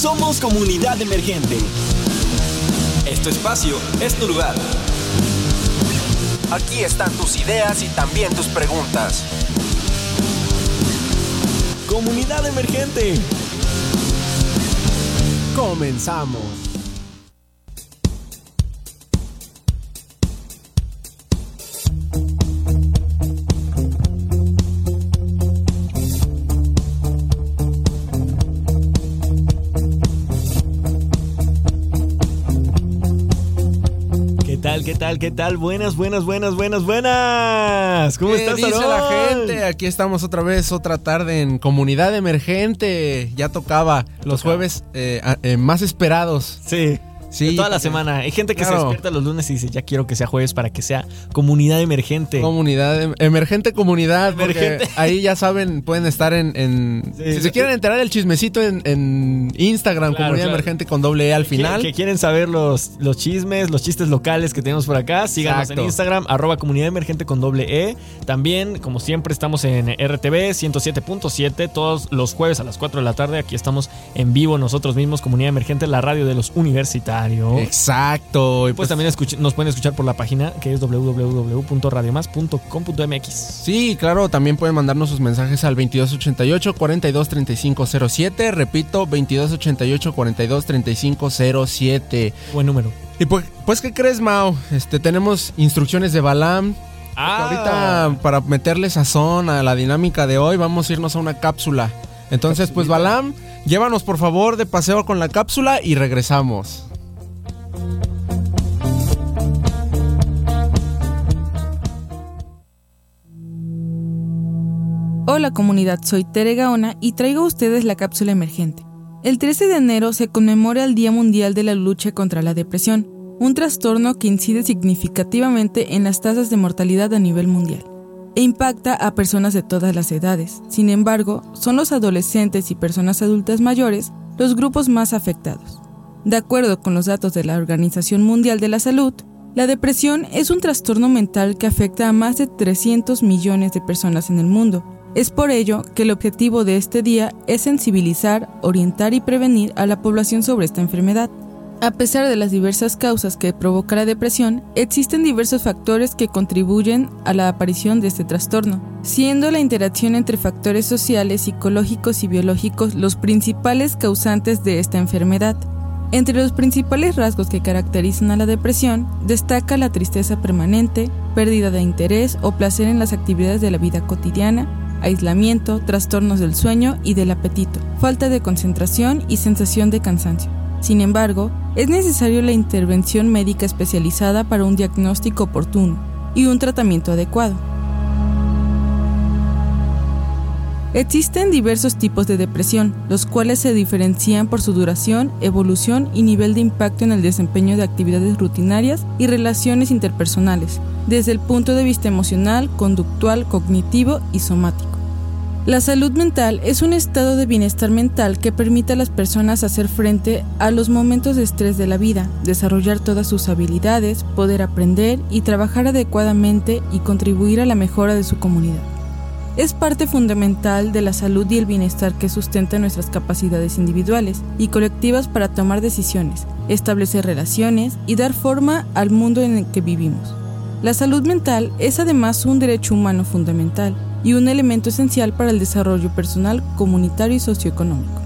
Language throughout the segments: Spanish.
Somos Comunidad Emergente. Es tu espacio, es tu lugar. Aquí están tus ideas y también tus preguntas. Comunidad Emergente. Comenzamos. Tal? ¿Qué tal? Buenas, buenas, buenas, buenas, buenas. ¿Cómo ¿Qué estás, dice la gente? Aquí estamos otra vez, otra tarde en Comunidad Emergente. Ya tocaba los jueves eh, eh, más esperados. Sí. Sí, toda la semana. Hay gente que se despierta los lunes y dice, ya quiero que sea jueves para que sea comunidad emergente. Comunidad, em, emergente comunidad, emergente. ahí ya saben, pueden estar en... si se quieren enterar el chismecito en, Instagram, comunidad emergente con doble E al final. Que, quieren saber los, los chismes, los chistes locales que tenemos por acá, síganos en Instagram, arroba comunidad emergente con doble E. También, como siempre, estamos en RTV 107.7 todos los jueves a las 4 de la tarde. Aquí estamos en vivo nosotros mismos, comunidad emergente, la radio de los universitarios. Exacto. Y pues, también nos pueden escuchar por la página que es www.radiomas.com.mx. Sí, claro, también pueden mandarnos sus mensajes al 2288 423507. Repito, 2288 423507. Buen número. Y pues, pues ¿qué crees, Mao? Este, tenemos instrucciones de Balam. Ah. Ahorita, para meterle sazón a la dinámica de hoy, vamos a irnos a una cápsula. Entonces, pues Balam, llévanos por favor de paseo con la cápsula y regresamos. Hola comunidad, soy Tere Gaona y traigo a ustedes la cápsula emergente. El 13 de enero se conmemora el Día Mundial de la Lucha contra la Depresión, un trastorno que incide significativamente en las tasas de mortalidad a nivel mundial e impacta a personas de todas las edades. Sin embargo, son los adolescentes y personas adultas mayores los grupos más afectados. De acuerdo con los datos de la Organización Mundial de la Salud, la depresión es un trastorno mental que afecta a más de 300 millones de personas en el mundo es por ello que el objetivo de este día es sensibilizar, orientar y prevenir a la población sobre esta enfermedad. A pesar de las diversas causas que provoca la depresión, existen diversos factores que contribuyen a la aparición de este trastorno, siendo la interacción entre factores sociales, psicológicos y biológicos los principales causantes de esta enfermedad. Entre los principales rasgos que caracterizan a la depresión destaca la tristeza permanente, pérdida de interés o placer en las actividades de la vida cotidiana, aislamiento, trastornos del sueño y del apetito, falta de concentración y sensación de cansancio. Sin embargo, es necesario la intervención médica especializada para un diagnóstico oportuno y un tratamiento adecuado. Existen diversos tipos de depresión, los cuales se diferencian por su duración, evolución y nivel de impacto en el desempeño de actividades rutinarias y relaciones interpersonales, desde el punto de vista emocional, conductual, cognitivo y somático. La salud mental es un estado de bienestar mental que permite a las personas hacer frente a los momentos de estrés de la vida, desarrollar todas sus habilidades, poder aprender y trabajar adecuadamente y contribuir a la mejora de su comunidad. Es parte fundamental de la salud y el bienestar que sustenta nuestras capacidades individuales y colectivas para tomar decisiones, establecer relaciones y dar forma al mundo en el que vivimos. La salud mental es además un derecho humano fundamental y un elemento esencial para el desarrollo personal, comunitario y socioeconómico.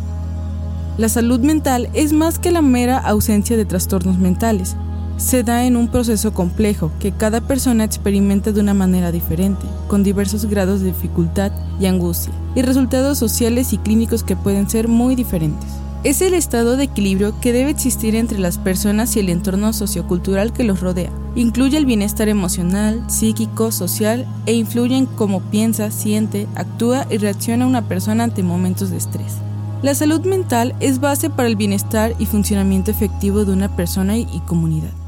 La salud mental es más que la mera ausencia de trastornos mentales. Se da en un proceso complejo que cada persona experimenta de una manera diferente, con diversos grados de dificultad y angustia, y resultados sociales y clínicos que pueden ser muy diferentes es el estado de equilibrio que debe existir entre las personas y el entorno sociocultural que los rodea. Incluye el bienestar emocional, psíquico, social e influye en cómo piensa, siente, actúa y reacciona una persona ante momentos de estrés. La salud mental es base para el bienestar y funcionamiento efectivo de una persona y comunidad.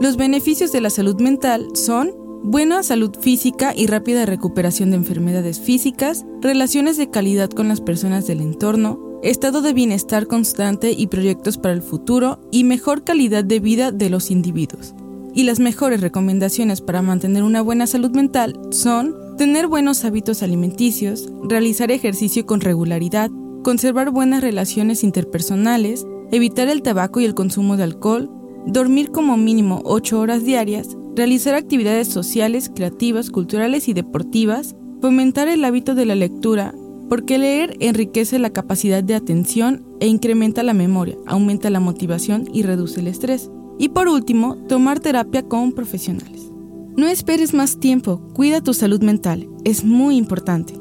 Los beneficios de la salud mental son buena salud física y rápida recuperación de enfermedades físicas, relaciones de calidad con las personas del entorno, estado de bienestar constante y proyectos para el futuro y mejor calidad de vida de los individuos. Y las mejores recomendaciones para mantener una buena salud mental son tener buenos hábitos alimenticios, realizar ejercicio con regularidad, conservar buenas relaciones interpersonales, evitar el tabaco y el consumo de alcohol, dormir como mínimo 8 horas diarias, realizar actividades sociales, creativas, culturales y deportivas, fomentar el hábito de la lectura, porque leer enriquece la capacidad de atención e incrementa la memoria, aumenta la motivación y reduce el estrés. Y por último, tomar terapia con profesionales. No esperes más tiempo, cuida tu salud mental, es muy importante.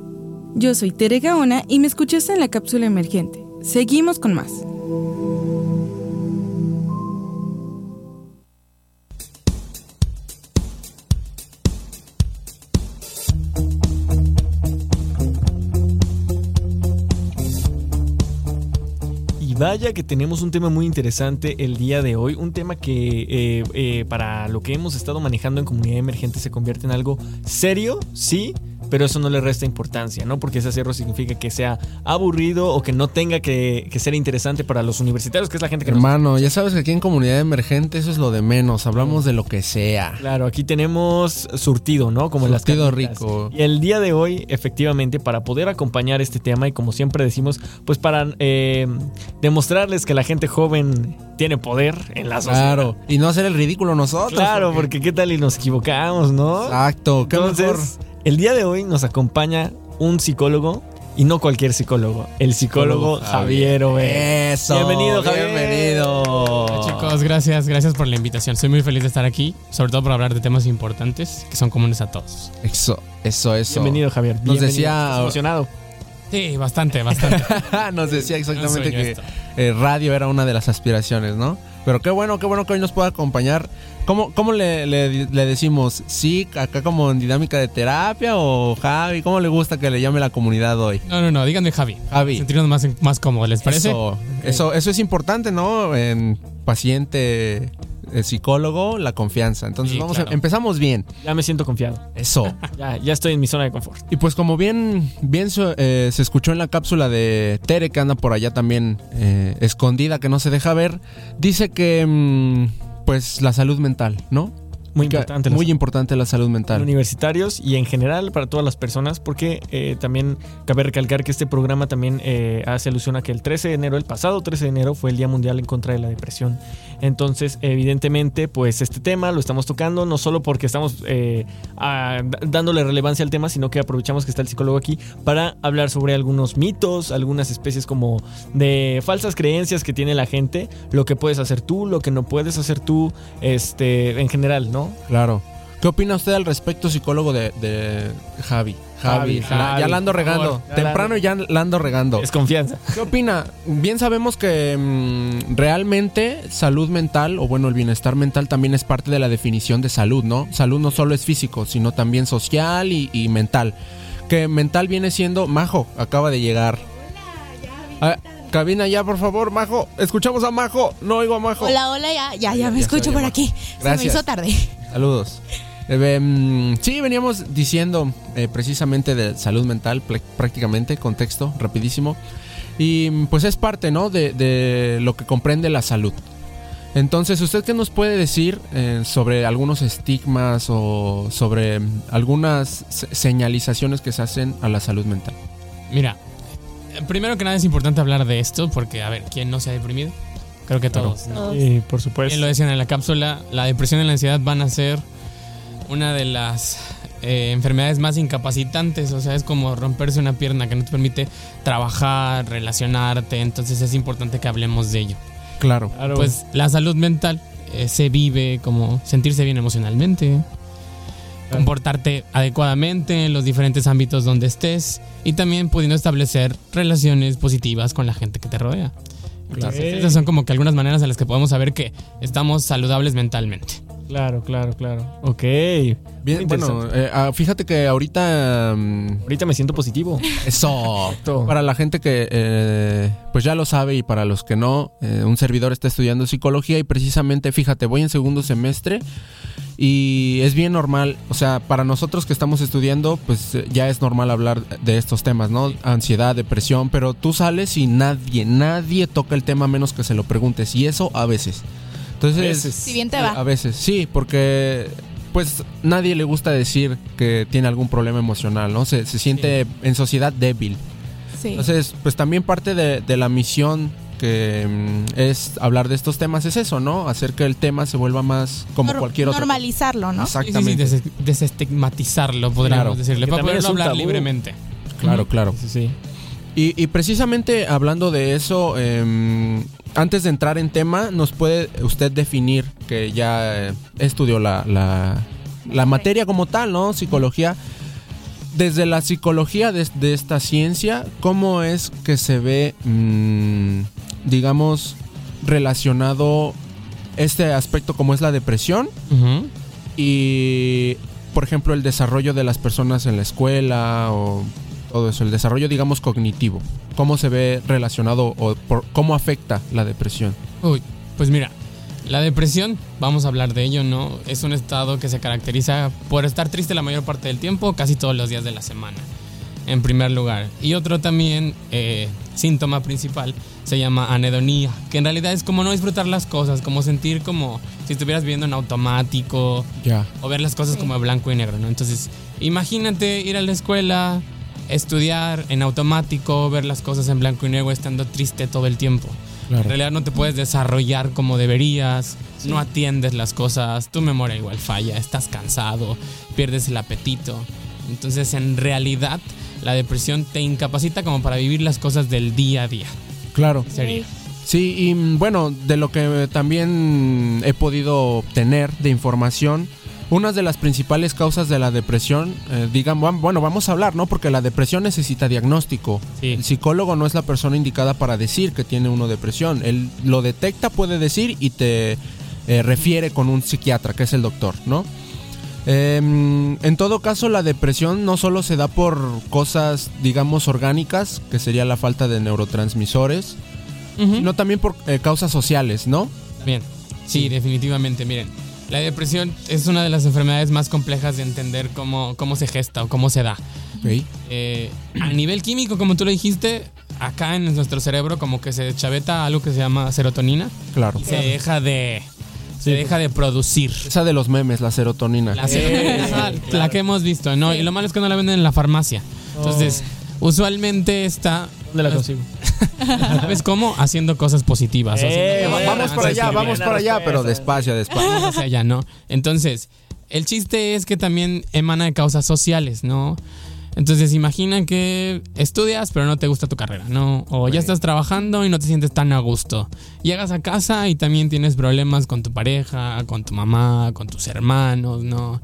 Yo soy Tere Gaona y me escuchaste en la cápsula emergente. Seguimos con más. Vaya que tenemos un tema muy interesante el día de hoy, un tema que eh, eh, para lo que hemos estado manejando en comunidad emergente se convierte en algo serio, sí, pero eso no le resta importancia, ¿no? Porque ese cerro significa que sea aburrido o que no tenga que, ser interesante para los universitarios, que es la gente que Hermano, ya sabes que aquí en comunidad emergente eso es lo de menos, hablamos de lo que sea. Claro, aquí tenemos surtido, ¿no? Como surtido rico. Y el día de hoy, efectivamente, para poder acompañar este tema y como siempre decimos, pues para eh, demostrarles que la gente joven tiene poder en la sociedad. Claro, y no hacer el ridículo nosotros. Claro, porque, qué tal y nos equivocamos, ¿no? Exacto, qué Entonces, el día de hoy nos acompaña un psicólogo y no cualquier psicólogo, el psicólogo Javier Eso. Bienvenido, Javier. Bienvenido. chicos, gracias, gracias por la invitación. Soy muy feliz de estar aquí, sobre todo para hablar de temas importantes que son comunes a todos. Eso, eso, eso. Bienvenido, Javier. Nos decía emocionado. Sí, bastante, bastante. nos decía exactamente que eh, radio era una de las aspiraciones, ¿no? Pero qué bueno, qué bueno que hoy nos pueda acompañar. ¿Cómo, cómo le, decimos? ¿Sí? ¿Acá como en dinámica de terapia o Javi? ¿Cómo le gusta que le llame la comunidad hoy? No, no, no, díganme Javi. Javi. Sentirnos más, más cómodos, ¿les parece? Eso, eso, eso es importante, ¿no? En paciente el psicólogo, la confianza. Entonces, vamos empezamos bien. Ya me siento confiado. Eso. ya, ya estoy en mi zona de confort. Y pues como bien, bien eh, se escuchó en la cápsula de Tere, que anda por allá también eh, escondida, que no se deja ver, dice que mm, pues la salud mental, ¿no? Muy importante. Muy importante la salud mental. Universitarios y en general para todas las personas, porque eh, también cabe recalcar que este programa también eh, hace alusión a que el 13 de enero, el pasado 13 de enero, fue el Día Mundial en contra de la Depresión. Entonces, evidentemente, pues este tema lo estamos tocando no solo porque estamos eh, dándole relevancia al tema, sino que aprovechamos que está el psicólogo aquí para hablar sobre algunos mitos, algunas especies como de falsas creencias que tiene la gente, lo que puedes hacer tú, lo que no puedes hacer tú, este, en general, ¿no? Claro. ¿Qué opina usted al respecto, psicólogo de, Javi? Javi, ya la ando regando. Temprano ya la ando regando. Es confianza. ¿Qué opina? Bien sabemos que mm, realmente salud mental, o bueno, el bienestar mental también es parte de la definición de salud, ¿no? Salud no solo es físico, sino también social y, mental. Que mental viene siendo... Majo, acaba de llegar. Ah, cabina ya, por favor, Majo. Escuchamos a Majo. No oigo a Majo. Hola, hola, ya, ya, ya me escucho por aquí. Gracias. Se me hizo tarde. Saludos. Eh, mm, sí, veníamos diciendo eh, precisamente de salud mental, prácticamente, contexto, rapidísimo. Y mm, pues es parte, ¿no? De, lo que comprende la salud. Entonces, ¿usted qué nos puede decir eh, sobre algunos estigmas o sobre algunas señalizaciones que se hacen a la salud mental? Mira, primero que nada es importante hablar de esto porque, a ver, ¿quién no se ha deprimido? Creo que todos. Sí, por supuesto. Bien lo decían en la cápsula, la depresión y la ansiedad van a ser una de las eh, enfermedades más incapacitantes, o sea, es como romperse una pierna que no te permite trabajar, relacionarte, entonces es importante que hablemos de ello. Claro. Pues la salud mental eh, se vive como sentirse bien emocionalmente, comportarte adecuadamente en los diferentes ámbitos donde estés y también pudiendo establecer relaciones positivas con la gente que te rodea. Esas son como que algunas maneras en las que podemos saber que estamos saludables mentalmente. Claro, claro, claro. Ok. Bien, bueno, eh, ah, fíjate que ahorita... Mm, ahorita me siento positivo. Eso. para la gente que eh, pues ya lo sabe y para los que no, eh, un servidor está estudiando psicología y precisamente, fíjate, voy en segundo semestre y es bien normal, o sea, para nosotros que estamos estudiando, pues ya es normal hablar de estos temas, ¿no? Ansiedad, depresión, pero tú sales y nadie, nadie toca el tema menos que se lo preguntes y eso a veces. Entonces, si bien te va. A veces, sí, porque pues nadie le gusta decir que tiene algún problema emocional, ¿no? Se, se siente en sociedad débil. Sí. Entonces, pues también parte de, de la misión que mm, es hablar de estos temas es eso, ¿no? Hacer que el tema se vuelva más como Nor- cualquier otro. Normalizarlo, ¿no? Sí, sí, sí, Exactamente. des- desestigmatizarlo, podríamos Claro. decirle, Que para poderlo hablar tabú. libremente. Claro, claro. Sí, sí. Y, y precisamente hablando de eso, em, antes de entrar en tema, ¿nos puede usted definir que ya eh, estudió la, la, la materia como tal, ¿no? Psicología. Desde la psicología de, de esta ciencia, ¿cómo es que se ve, mm, digamos, relacionado este aspecto como es la depresión y, por ejemplo, el desarrollo de las personas en la escuela o todo eso, el desarrollo, digamos, cognitivo. ¿Cómo se ve relacionado o por, cómo afecta la depresión? Uy, pues mira, la depresión, vamos a hablar de ello, ¿no? Es un estado que se caracteriza por estar triste la mayor parte del tiempo, casi todos los días de la semana, en primer lugar. Y otro también, eh, síntoma principal, se llama anedonía, que en realidad es como no disfrutar las cosas, como sentir como si estuvieras viviendo en automático, Ya. o ver las cosas Sí. como de blanco y negro, ¿no? Entonces, imagínate ir a la escuela, estudiar en automático, ver las cosas en blanco y negro, estando triste todo el tiempo. En realidad no te puedes desarrollar como deberías, no atiendes las cosas, tu memoria igual falla, estás cansado, pierdes el apetito. Entonces, en realidad, la depresión te incapacita como para vivir las cosas del día a día. Claro. Sería. Sí, y mm, bueno, de lo que también he podido obtener de información, una de las principales causas de la depresión, eh, digan, bueno, vamos a hablar, ¿no? Porque la depresión necesita diagnóstico. Sí. El psicólogo no es la persona indicada para decir que tiene uno depresión. Él lo detecta, puede decir y te eh, refiere con un psiquiatra, que es el doctor, ¿no? Em, en todo caso, la depresión no solo se da por cosas, digamos, orgánicas, que sería la falta de neurotransmisores, Ujú. sino también por eh, causas sociales, ¿no? Bien, sí, definitivamente. Miren, la depresión es una de las enfermedades más complejas de entender cómo, cómo se gesta o cómo se da. Eh, a nivel químico, como tú lo dijiste, acá en nuestro cerebro como que se chaveta algo que se llama serotonina Claro. y se deja de se deja de producir. Esa de los memes, la serotonina. La serotonina, ajá, la que hemos visto, ¿no? Y lo malo es que no la venden en la farmacia. Entonces, usualmente está ¿Dónde la consigo? ¿Sabes cómo? Haciendo cosas positivas. Eh, haciendo- vamos para allá, vamos para allá, pero despacio, despacio. Vamos hacia allá, ¿no? Entonces, el chiste es que también emana de causas sociales, ¿no? Entonces, imagina que estudias, pero no te gusta tu carrera, ¿no? O ya estás trabajando y no te sientes tan a gusto. Llegas a casa y también tienes problemas con tu pareja, con tu mamá, con tus hermanos, ¿no?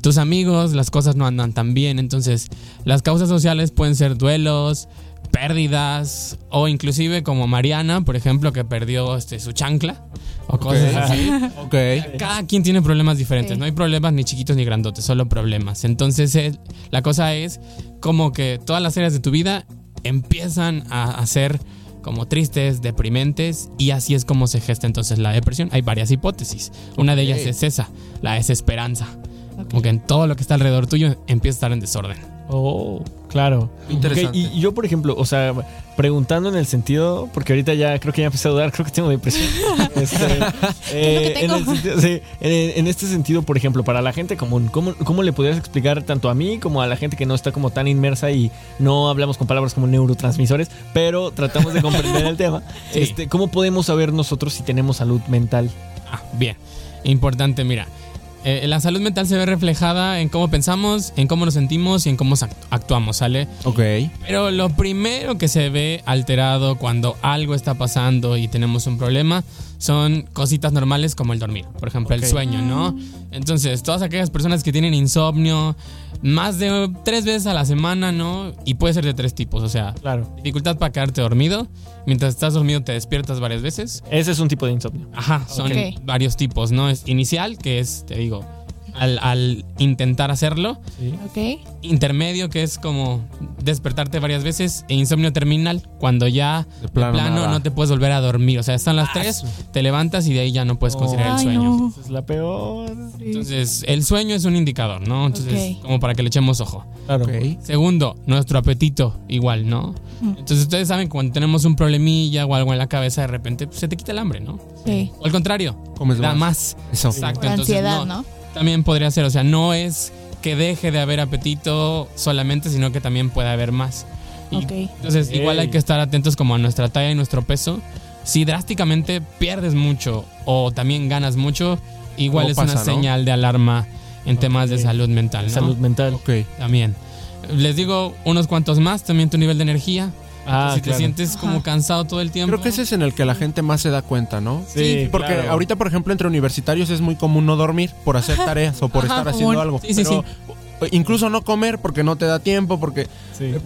Tus amigos, las cosas no andan tan bien. Entonces, las causas sociales pueden ser duelos, pérdidas, o inclusive como Mariana, por ejemplo, que perdió este, su chancla, o cosas así. Ok. Cada quien tiene problemas diferentes, no hay problemas ni chiquitos ni grandotes, solo problemas. Entonces eh, la cosa es como que todas las áreas de tu vida empiezan a, a ser como tristes, deprimentes y así es como se gesta entonces la depresión. Hay varias hipótesis. Una de ellas es esa, la desesperanza. Como que en todo lo que está alrededor tuyo empieza a estar en desorden. Oh, claro. Interesante. Y y yo, por ejemplo, o sea, preguntando en el sentido, porque ahorita ya creo que ya empecé a dudar, creo que tengo depresión. Este, eh, en, el tengo. sentido- sí, en, en este sentido, por ejemplo, para la gente común, ¿cómo, ¿cómo le podrías explicar tanto a mí como a la gente que no está como tan inmersa y no hablamos con palabras como neurotransmisores, pero tratamos de comprender el tema? Sí. Este, ¿Cómo podemos saber nosotros si tenemos salud mental? Ah, bien. Importante, mira. Eh, la salud mental se ve reflejada en cómo pensamos, en cómo nos sentimos y en cómo act- actuamos, ¿sale? Ok. Pero lo primero que se ve alterado cuando algo está pasando y tenemos un problema son cositas normales como el dormir, por ejemplo, el sueño, ¿no? Entonces, todas aquellas personas que tienen insomnio más de tres veces a la semana, ¿no? Y puede ser de tres tipos, o sea, Claro. dificultad para quedarte dormido, mientras estás dormido te despiertas varias veces. Ese es un tipo de insomnio. Ajá, son varios tipos, ¿no? Es inicial, que es, te digo, al, al intentar hacerlo. Ok. Intermedio, que es como despertarte varias veces. E insomnio terminal, cuando ya De de plano plano, no te puedes volver a dormir. O sea, están las tres, te levantas y de ahí ya no puedes considerar el sueño. no. Es la peor. Entonces, el sueño es un indicador, ¿no? Entonces, como para que le echemos ojo. Claro. Ok. Segundo, nuestro apetito, igual, ¿no? Entonces, ustedes saben que cuando tenemos un problemilla o algo en la cabeza, de repente pues, se te quita el hambre, ¿no? Sí. O al contrario, Comes da más. más. Eso. Exacto. La entonces, ansiedad, no, ¿no? También podría ser, o sea, no es que deje de haber apetito solamente, sino que también puede haber más. Entonces, igual hay que estar atentos como a nuestra talla y nuestro peso. Si drásticamente pierdes mucho o también ganas mucho, igual es una señal de alarma en temas de salud mental. Salud mental. Ok. También. Les digo unos cuantos más, también tu nivel de energía. Ah, si te sientes como cansado todo el tiempo. Creo que ese es en el que la gente más se da cuenta, ¿no? Sí, porque ahorita, por ejemplo, entre universitarios es muy común no dormir por hacer tareas o por estar haciendo algo. Sí, sí, sí incluso no comer porque no te da tiempo, porque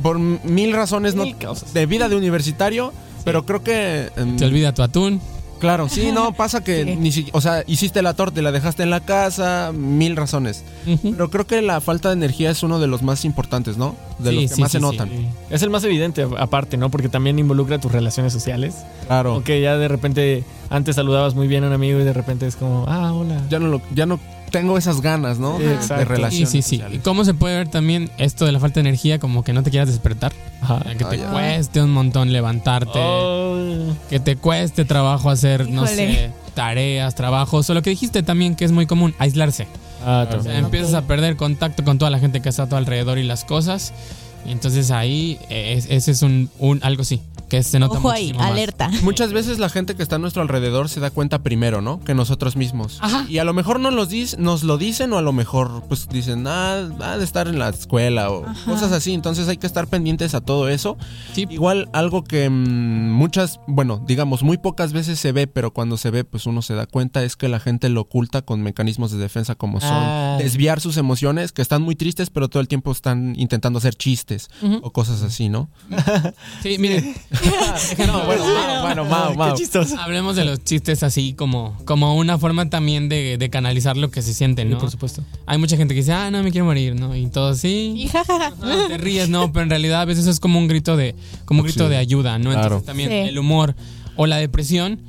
por mil razones no, de vida de universitario, pero creo que... Em, te olvida tu atún. Claro, sí, no, pasa que ni siquiera, o sea, hiciste la torta y la dejaste en la casa, mil razones. Pero creo que la falta de energía es uno de los más importantes, ¿no? De los que más se notan. Es el más evidente aparte, ¿no? Porque también involucra tus relaciones sociales. Claro. Ok, ya de repente antes saludabas muy bien a un amigo y de repente es como, ah, hola. Ya no lo, ya no tengo esas ganas, ¿no? de, relación. Sí, sí, sí. ¿Y cómo se puede ver también esto de la falta de energía? Como que no te quieras despertar. Ajá. Que te ah, cueste un montón levantarte. Oh. Que te cueste trabajo hacer, no sé, tareas, trabajos. O lo que dijiste también que es muy común, aislarse. Ah, o sea, empiezas a perder contacto con toda la gente que está a tu alrededor y las cosas. Y entonces ahí ese es un, un algo sí, que se nota Ojo ahí, alerta. Muchas veces la gente que está a nuestro alrededor se da cuenta primero, ¿no? Que nosotros mismos. Ajá. Y a lo mejor nos, los nos lo dicen o a lo mejor pues dicen, ah, ha de estar en la escuela o cosas así. Entonces hay que estar pendientes a todo eso. Sí. Igual algo que mm, muchas, bueno, digamos, muy pocas veces se ve, pero cuando se ve pues uno se da cuenta es que la gente lo oculta con mecanismos de defensa como son ah. desviar sus emociones, que están muy tristes, pero todo el tiempo están intentando hacer chistes o cosas así, ¿no? sí, miren. no, bueno, bueno, Mau, Hablemos de los chistes así como, como una forma también de, canalizar lo que se siente, ¿no? por supuesto. Hay mucha gente que dice, ah, no, me quiero morir, ¿no? Y todo así. te ríes, no, pero en realidad a veces es como un grito de, como un grito de ayuda, ¿no? Entonces también el humor o la depresión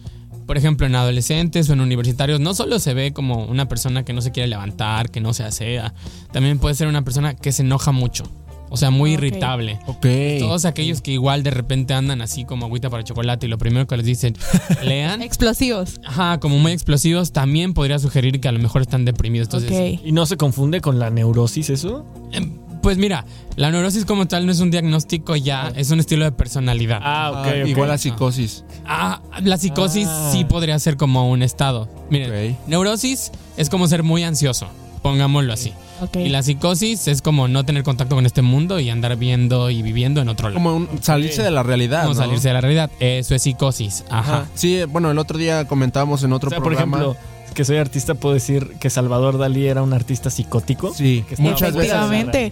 por ejemplo, en adolescentes o en universitarios, no solo se ve como una persona que no se quiere levantar, que no se asea, también puede ser una persona que se enoja mucho. O sea, muy irritable. Ok. Todos aquellos que igual de repente andan así como agüita para chocolate y lo primero que les dicen, lean. explosivos. Ajá, como muy explosivos, también podría sugerir que a lo mejor están deprimidos. Entonces, ¿Y no se confunde con la neurosis eso? Em, pues mira, la neurosis como tal no es un diagnóstico ya, es un estilo de personalidad. Ah, ok. Ah, igual la psicosis. Ah, la psicosis sí ah. podría ser como un estado. Miren, neurosis es como ser muy ansioso, pongámoslo así. Y la psicosis es como no tener contacto con este mundo y andar viendo y viviendo en otro lado. Como salirse de la realidad. Como salirse de la realidad. Eso es psicosis. Ajá. Sí, bueno, el otro día comentábamos en otro programa. Por ejemplo, que soy artista, puedo decir que Salvador Dalí era un artista psicótico. Sí, muchas veces.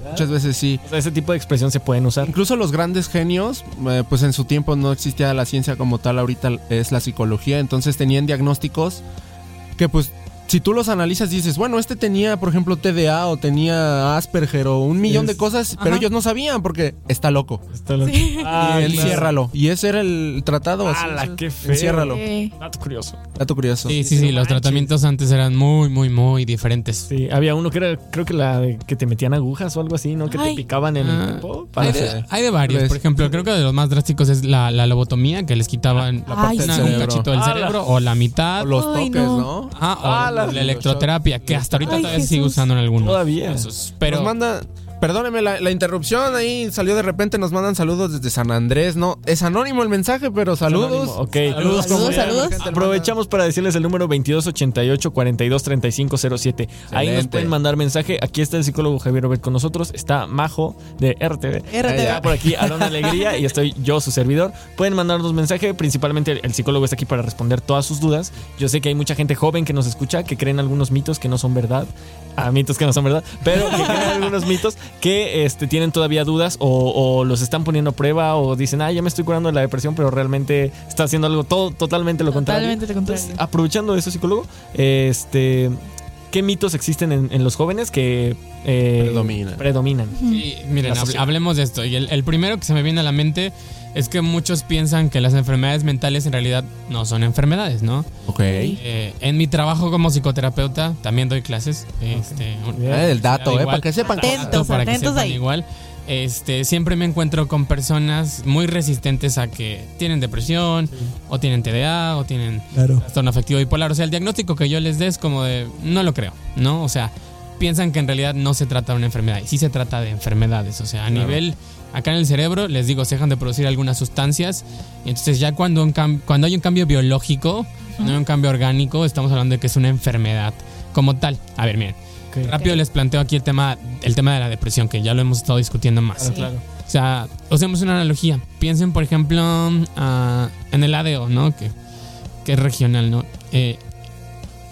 Muchas veces sí. ese tipo de expresión se pueden usar. Incluso los grandes genios, eh, pues en su tiempo no existía la ciencia como tal, ahorita es la psicología, entonces tenían diagnósticos que pues si tú los analizas dices, bueno, este tenía, por ejemplo, TDA o tenía Asperger o un millón de cosas, pero ellos no sabían porque está loco. Está loco. Ah, y enciérralo. Y ese era el tratado. ¡Hala, qué feo! Enciérralo. Dato curioso. Dato curioso. Sí, sí, sí. Los tratamientos antes eran muy, muy, muy diferentes. Sí, había uno que era, creo que la de que te metían agujas o algo así, ¿no? Que te picaban en el ah, cuerpo. Hay, de, varios. Por ejemplo, creo que de los más drásticos es la, lobotomía, que les quitaban la parte del un cachito del cerebro o la mitad. O los toques, ¿no? Ah, o la electroterapia que hasta ahorita todavía sigue usando en algunos. Todavía. pero Nos manda Perdóneme la, interrupción, ahí salió de repente, nos mandan saludos desde San Andrés, ¿no? Es anónimo el mensaje, pero saludos. Ok, saludos, saludos. saludos. Aprovechamos para decirles el número 2288-423507. Ahí nos pueden mandar mensaje. Aquí está el psicólogo Javier Robert con nosotros, está Majo de RTV. RTV. por aquí Alona Alegría y estoy yo, su servidor. Pueden mandarnos mensaje, principalmente el psicólogo está aquí para responder todas sus dudas. Yo sé que hay mucha gente joven que nos escucha, que creen algunos mitos que no son verdad. A mitos que no son verdad, pero que creen algunos mitos que este, tienen todavía dudas o, los están poniendo a prueba o dicen, ah, ya me estoy curando de la depresión, pero realmente está haciendo algo todo, totalmente lo contrario. aprovechando eso, psicólogo, este, ¿qué mitos existen en, los jóvenes que eh, predominan? miren, hablemos de esto. Y el, primero que se me viene a la mente es que muchos piensan que las enfermedades mentales en realidad no son enfermedades, ¿no? Ok. Eh, en mi trabajo como psicoterapeuta también doy clases. Este, el dato, eh, para que sepan. Atentos, para atentos ahí. igual. este, siempre me encuentro con personas muy resistentes a que tienen depresión, o tienen TDA, o tienen trastorno afectivo bipolar. O sea, el diagnóstico que yo les dé es como de, no lo creo, ¿no? O sea, piensan que en realidad no se trata de una enfermedad, y sí se trata de enfermedades. O sea, a nivel, acá en el cerebro, les digo, se dejan de producir algunas sustancias, entonces ya cuando, cuando hay un cambio biológico, no hay un cambio orgánico, estamos hablando de que es una enfermedad como tal. A ver, miren Rápido les planteo aquí el tema, el tema de la depresión, que ya lo hemos estado discutiendo más. Claro, O sea, usemos una analogía. Piensen, por ejemplo, ah, en el ADO, ¿no? Que, que es regional, ¿no? Eh,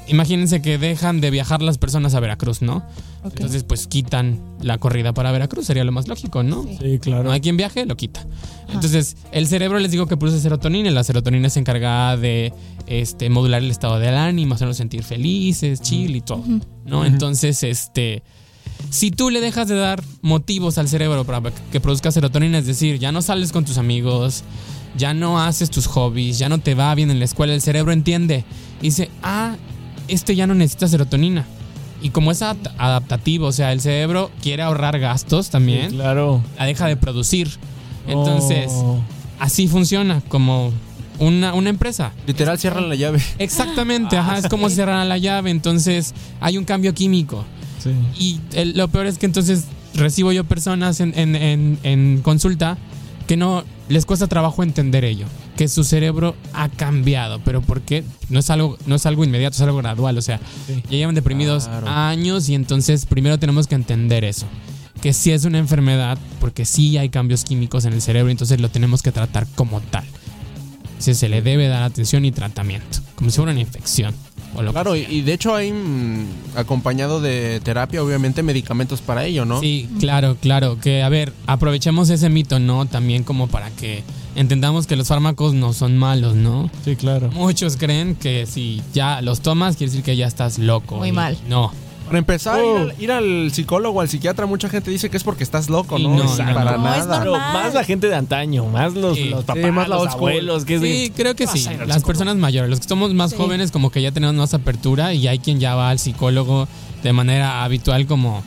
imagínense que dejan de viajar las personas a Veracruz, ¿no? Entonces, pues quitan la corrida para Veracruz, sería lo más lógico, ¿no? Sí, claro. No hay quien viaje, lo quita. Entonces, el cerebro les digo que produce serotonina y la serotonina se encarga de este, modular el estado del ánimo, hacernos sentir felices, chill y todo, ¿no? Entonces, este, si tú le dejas de dar motivos al cerebro para que produzca serotonina, es decir, ya no sales con tus amigos, ya no haces tus hobbies, ya no te va bien en la escuela, el cerebro entiende y dice, ah, este ya no necesita serotonina. Y como es adaptativo, o sea, el cerebro quiere ahorrar gastos también, claro. la deja de producir. Entonces, oh. así funciona como una, una, empresa. Literal cierran la llave. Exactamente, ajá, es como cierran la llave, entonces hay un cambio químico. Sí. Y lo peor es que entonces recibo yo personas en, en, en consulta que no les cuesta trabajo entender ello que su cerebro ha cambiado. ¿Pero por qué? No es algo, no es algo inmediato, es algo gradual. O sea, ya llevan deprimidos años y entonces primero tenemos que entender eso. Que sí es una enfermedad porque sí hay cambios químicos en el cerebro, entonces lo tenemos que tratar como tal. se le debe dar atención y tratamiento, como si fuera una infección claro, y de hecho hay mm, acompañado de terapia, obviamente, medicamentos para ello, ¿no? Sí, claro, claro. Que, a ver, aprovechemos ese mito, ¿no? También como para que entendamos que los fármacos no son malos, ¿no? Sí, claro. Muchos creen que si ya los tomas, quiere decir que ya estás loco. Muy mal. No. Para empezar, ir, al, psicólogo o al psiquiatra, mucha gente dice que es porque estás loco, ¿no? no, para nada. más la gente de antaño, más los, papás, más los abuelos. Que sí, creo que sí. Las personas mayores, los que somos más jóvenes, como que ya tenemos más apertura y hay quien ya va al psicólogo de manera habitual como,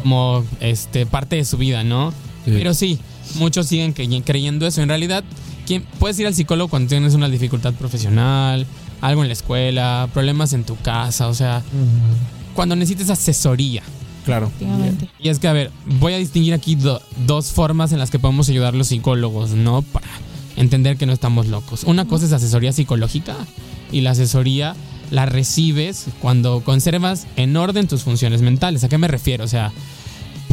como este, parte de su vida, ¿no? Pero sí, muchos siguen creyendo eso. En realidad, ¿quién, puedes ir al psicólogo cuando tienes una dificultad profesional, algo en la escuela, problemas en tu casa, o sea cuando necesites asesoría. Claro. Y es que, a ver, voy a distinguir aquí dos formas en las que podemos ayudar los psicólogos, ¿no? Para entender que no estamos locos. Una cosa es asesoría psicológica y la asesoría la recibes cuando conservas en orden tus funciones mentales. ¿A qué me refiero? O sea,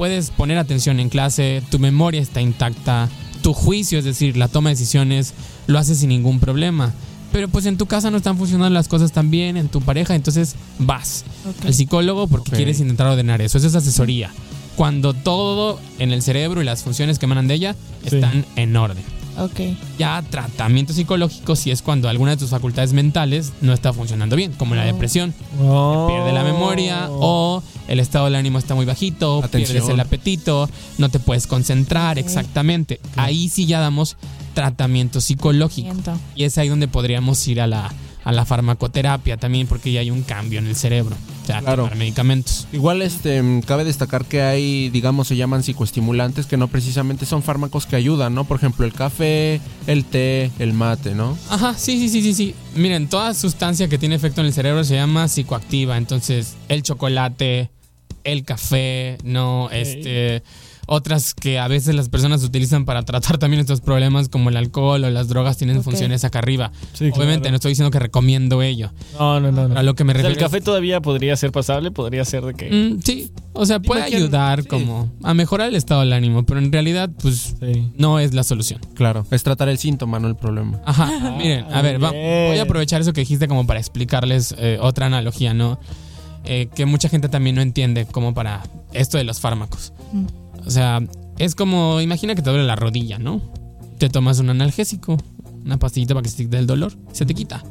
puedes poner atención en clase, tu memoria está intacta, tu juicio, es decir, la toma de decisiones, lo haces sin ningún problema pero pues en tu casa no están funcionando las cosas tan bien, en tu pareja, entonces vas al psicólogo porque quieres intentar ordenar eso. Eso es asesoría. Cuando todo en el cerebro y las funciones que emanan de ella están en orden. Ok. Ya tratamiento psicológico si es cuando alguna de tus facultades mentales no está funcionando bien, como la oh. depresión, oh. pierde la memoria o el estado del ánimo está muy bajito, pierdes el apetito, no te puedes concentrar, exactamente. Ahí sí ya damos tratamiento psicológico. Y es ahí donde podríamos ir a la, a la farmacoterapia también, porque ya hay un cambio en el cerebro. O sea, claro. medicamentos. Igual este cabe destacar que hay, digamos, se llaman psicoestimulantes que no precisamente son fármacos que ayudan, ¿no? Por ejemplo, el café, el té, el mate, ¿no? Ajá, sí, sí, sí, sí, sí. Miren, toda sustancia que tiene efecto en el cerebro se llama psicoactiva. Entonces, el chocolate, el café, no, este otras que a veces las personas utilizan para tratar también estos problemas, como el alcohol o las drogas, tienen funciones acá arriba. Obviamente no estoy diciendo que recomiendo ello. No, no, no. A lo que me refiero. el café todavía podría ser pasable, podría ser de que. Mm, sí, o sea, puede ayudar como a mejorar el estado del ánimo, pero en realidad, pues no es la solución. Claro, es tratar el síntoma, no el problema. Ajá, ah, miren, a ver, voy a aprovechar eso que dijiste como para explicarles eh, otra analogía, ¿no? Eh, que mucha gente también no entiende como para esto de los fármacos. Mm. O sea, es como, imagina que te duele la rodilla, ¿no? Te tomas un analgésico, una pastillita para que se te el dolor, se te quita.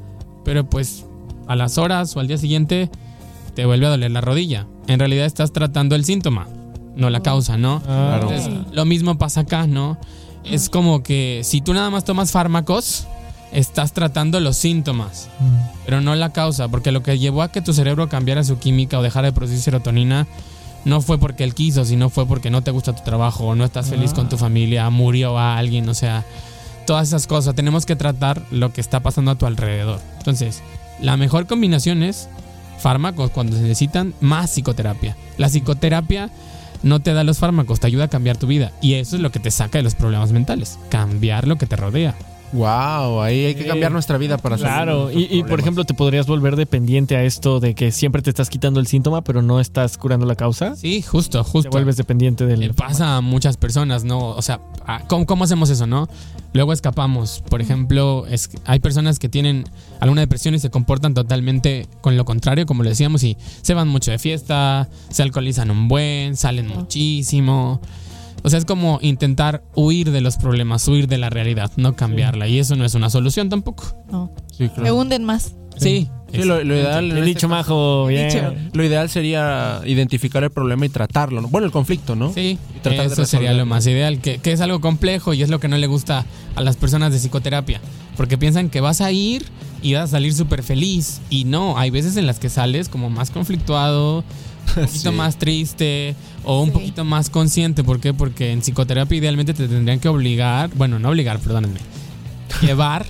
Pero pues a las horas o al día siguiente te vuelve a doler la rodilla. En realidad estás tratando el síntoma, no la causa, ¿no? Entonces, lo mismo pasa acá, ¿no? Es como que si tú nada más tomas fármacos, estás tratando los síntomas, pero no la causa, porque lo que llevó a que tu cerebro cambiara su química o dejara de producir serotonina no fue porque él quiso, sino fue porque no te gusta tu trabajo, o no estás feliz con tu Ah. familia, murió a alguien, o sea, todas esas cosas. Tenemos que tratar lo que está pasando a tu alrededor. Entonces, la mejor combinación es fármacos cuando se necesitan, más psicoterapia. La psicoterapia no te da los fármacos, te ayuda a cambiar tu vida. Y eso es lo que te saca de los problemas mentales, cambiar lo que te rodea. Wow, ahí hay que cambiar nuestra vida para Claro, y, por ejemplo, te podrías volver dependiente a esto de que siempre te estás quitando el síntoma, pero no estás curando la causa. Sí, justo, Te justo. vuelves dependiente del. Le pasa a muchas personas, ¿no? O sea, ah, ¿cómo, cómo hacemos eso, no? Luego escapamos. Por ejemplo, es, hay personas que tienen alguna depresión y se comportan totalmente con lo contrario, como le decíamos, y se van mucho de fiesta, se alcoholizan un buen, salen muchísimo. O sea, es como intentar huir de los problemas, huir de la realidad, no cambiarla. Y eso no es una solución tampoco. No. Sí, claro. Me hunden más. Sí. Sí, lo, lo ideal, este dicho, caso- Majo. Bien. Dicho. lo ideal sería identificar el problema y tratarlo. ¿no? Bueno, el conflicto, ¿no? Sí, Y tratar de eso sería lo más ideal, que, que es algo complejo y es lo que no le gusta a las personas de psicoterapia, porque piensan que vas a ir y vas a salir súper feliz y no, hay veces en las que sales como más conflictuado, un poquito Sí. más triste o un Sí. poquito más consciente, ¿por qué? Porque en psicoterapia idealmente te tendrían que obligar, bueno, no obligar, perdónenme, llevar,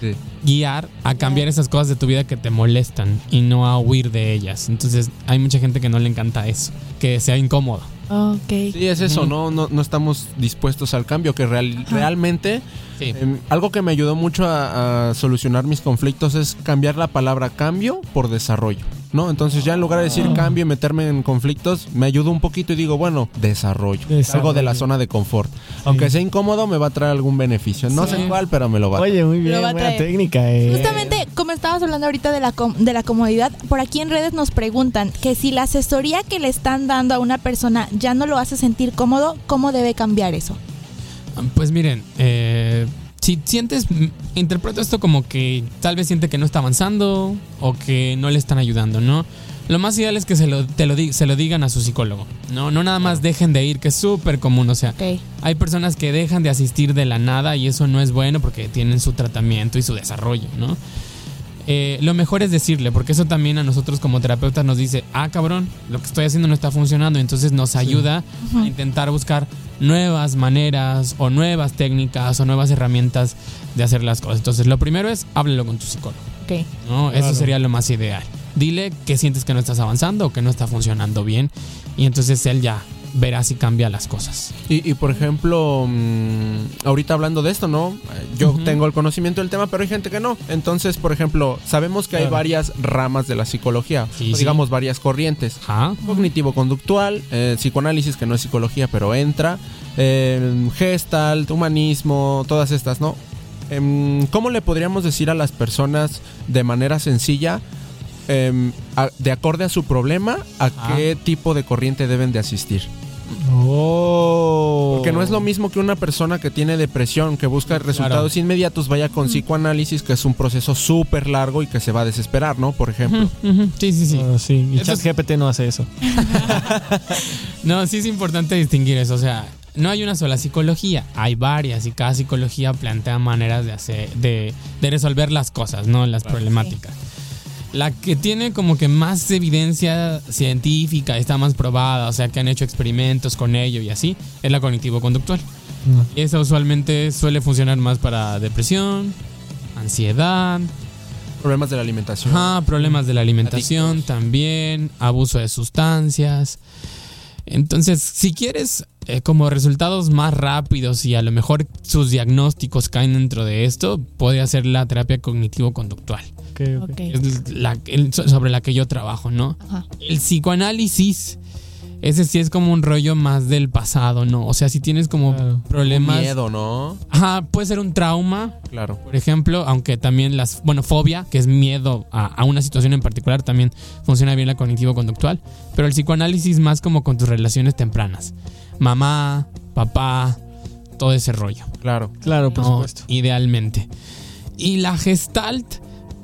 Sí. guiar a cambiar esas cosas de tu vida que te molestan y no a huir de ellas. Entonces hay mucha gente que no le encanta eso, que sea incómodo. Ok. Sí, es eso. ¿no? ¿no? No estamos dispuestos al cambio, que real- realmente Sí. em, algo que me ayudó mucho a, a solucionar mis conflictos es cambiar la palabra cambio por desarrollo, ¿no? Entonces ya en lugar de decir cambio y meterme en conflictos, me ayudó un poquito y digo, bueno, desarrollo, algo de la zona de confort. Aunque sea incómodo, me va a traer algún beneficio. No Sí. sé cuál, pero me lo va a traer. Oye, muy bien, buena técnica, eh. Justamente, como estabas hablando ahorita de la, com- de la comodidad, por aquí en redes nos preguntan que si la asesoría que le están dando a una persona ya no lo hace sentir cómodo, ¿cómo debe cambiar eso? Pues miren, eh, si sientes, interpreto esto como que tal vez siente que no está avanzando o que no le están ayudando, ¿no? Lo más ideal es que se lo, te lo, se lo digan a su psicólogo, ¿no? No nada más dejen de ir, que es súper común, o sea, hay personas que dejan de asistir de la nada y eso no es bueno porque tienen su tratamiento y su desarrollo, ¿no? Eh, lo mejor es decirle, porque eso también a nosotros como terapeutas nos dice, ah, cabrón, lo que estoy haciendo no está funcionando, entonces nos ayuda a intentar buscar nuevas maneras o nuevas técnicas o nuevas herramientas de hacer las cosas. Entonces, lo primero es, háblelo con tu psicólogo, Ok. ¿no? Eso Claro. sería lo más ideal. Dile que sientes que no estás avanzando o que no está funcionando bien y entonces él ya verá si cambia las cosas. Y, y, por ejemplo, mm, ahorita hablando de esto, ¿no? Yo tengo el conocimiento del tema, pero hay gente que no. Entonces, por ejemplo, sabemos que hay Claro. varias ramas de la psicología, Sí, o sí. digamos varias corrientes. Ajá. Cognitivo-conductual, eh, psicoanálisis, que no es psicología, pero entra, eh, gestalt, humanismo, todas estas, ¿no? Em, ¿Cómo le podríamos decir a las personas de manera sencilla, em, a- de acorde a su problema, a Ah. qué tipo de corriente deben de asistir? Oh. Porque no es lo mismo que una persona que tiene depresión, que busca resultados inmediatos, vaya con psicoanálisis, que es un proceso súper largo y que se va a desesperar, ¿no? Por ejemplo. Sí, sí, sí. Ah, sí. Y ChatGPT no hace eso. No, sí es importante distinguir eso. O sea, no hay una sola psicología, hay varias y cada psicología plantea maneras de hacer, de, de resolver las cosas, ¿no? Las problemáticas. La que tiene como que más evidencia científica, está más probada, o sea, que han hecho experimentos con ello y así, es la cognitivo-conductual. Y esa usualmente suele funcionar más para depresión, ansiedad, Problemas de la alimentación. Ajá, problemas de la alimentación Adictos. también, abuso de sustancias. Entonces, si quieres eh, como resultados más rápidos y a lo mejor sus diagnósticos caen dentro de esto, puede hacer la terapia cognitivo-conductual. Es la- el- sobre la que yo trabajo, ¿no? Ajá. El psicoanálisis, ese sí es como un rollo más del pasado, ¿no? O sea, si tienes como Claro. problemas... Miedo, ¿no? Ajá, puede ser un trauma, Claro. por ejemplo, aunque también las, bueno, fobia, que es miedo a, a una situación en particular, también funciona bien la cognitivo-conductual, pero el psicoanálisis más como con tus relaciones tempranas. Mamá, papá, todo ese rollo. Claro. Claro, por ¿no? supuesto. Idealmente. Y la gestalt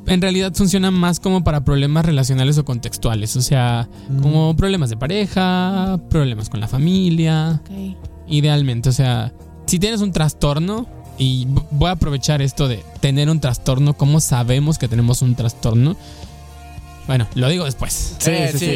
en realidad funciona más como para problemas relacionales o contextuales, o sea, como problemas de pareja, problemas con la familia, idealmente. O sea, si tienes un trastorno, y voy a aprovechar esto de tener un trastorno, cómo sabemos que tenemos un trastorno. Bueno, lo digo después. Sí, sí, sí.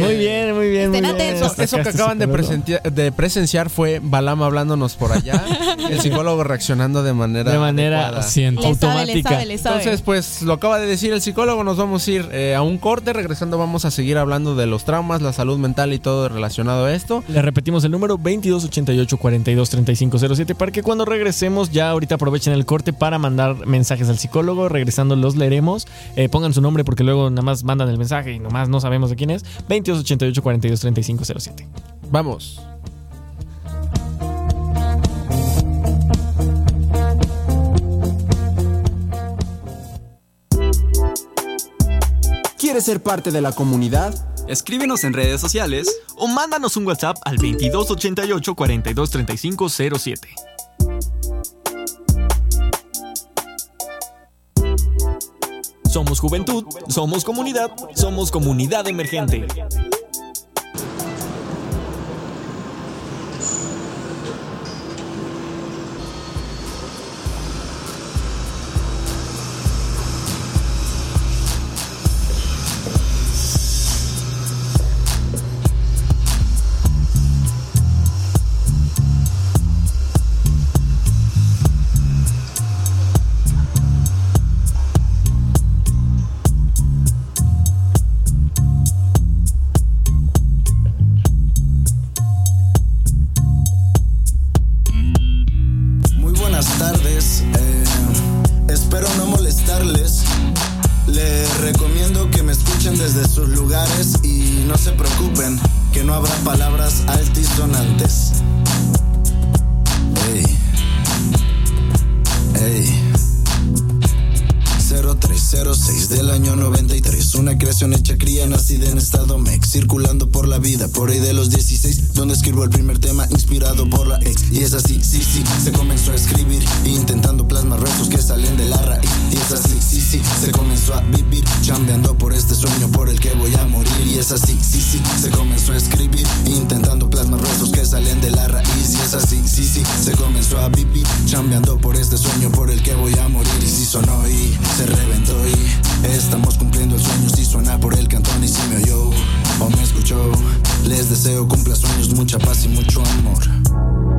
Muy bien, muy bien. Estén muy bien. atentos. Eso que acaban de, presentia- de presenciar fue Balam hablándonos por allá, el psicólogo reaccionando de manera De manera adecuada. Siento. Le sabe, le automática. sabe, le sabe. Entonces, pues lo acaba de decir el psicólogo, nos vamos a ir eh, a un corte, regresando vamos a seguir hablando de los traumas, la salud mental y todo relacionado a esto. Le repetimos el número 2288-423507 para que cuando regresemos ya ahorita aprovechen el corte para mandar mensajes al psicólogo. Regresando los leeremos. Eh, pongan su nombre porque luego nada más mandan el mensaje y nomás no sabemos de quién es. 2288-423507. Vamos. ¿Quieres ser parte de la comunidad? Escríbenos en redes sociales O mándanos un WhatsApp al 2288-423507. Somos juventud, somos comunidad, somos comunidad emergente. 0306 del año 93 Una creación hecha cría nacida en estado mec Circulando por la vida. Por ahí de los 16 Donde escribo el primer tema inspirado por la ex. Y es así, sí, sí, se comenzó a escribir Intentando plasmar rezos que salen de la raíz. Y es así, sí, sí, se comenzó a vivir Chambeando por este sueño por el que voy a morir. Y es así, sí, sí, se comenzó a escribir Intentando plasmar rezos que salen de la raíz. Y es así, sí, sí, se comenzó a vivir Chambeando por este sueño por el que voy a morir. Y si sonó y se reventó estamos cumpliendo el sueño. Si suena por el cantón y si me oyó o me escuchó Les deseo cumpla sueños, mucha paz y mucho amor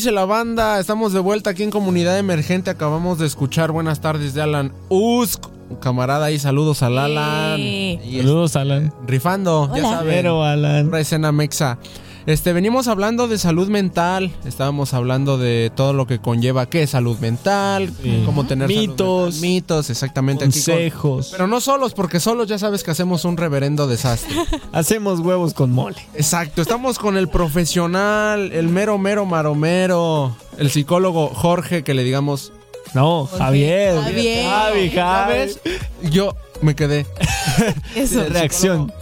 dice la banda? Estamos de vuelta aquí en Comunidad Emergente. Acabamos de escuchar Buenas tardes de Alan Usk camarada ahí, saludos al Alan. Eh. Y Saludos, Alan. Rifando, ya saben. Pero, Alan. Una escena mexa. Este, venimos hablando de salud mental. Estábamos hablando de todo lo que conlleva qué es salud mental, Sí. cómo tener salud Mitos. mental, mitos, exactamente. aquí con- Consejos. pero no solos, porque solos ya sabes que hacemos un reverendo desastre. Hacemos huevos con mole. Exacto, estamos con el profesional, el mero mero maromero, el psicólogo Jorge, que le digamos, No, Javier. Javier. Javi, Javi. ¿sabes? Yo me quedé. Eso. Reacción.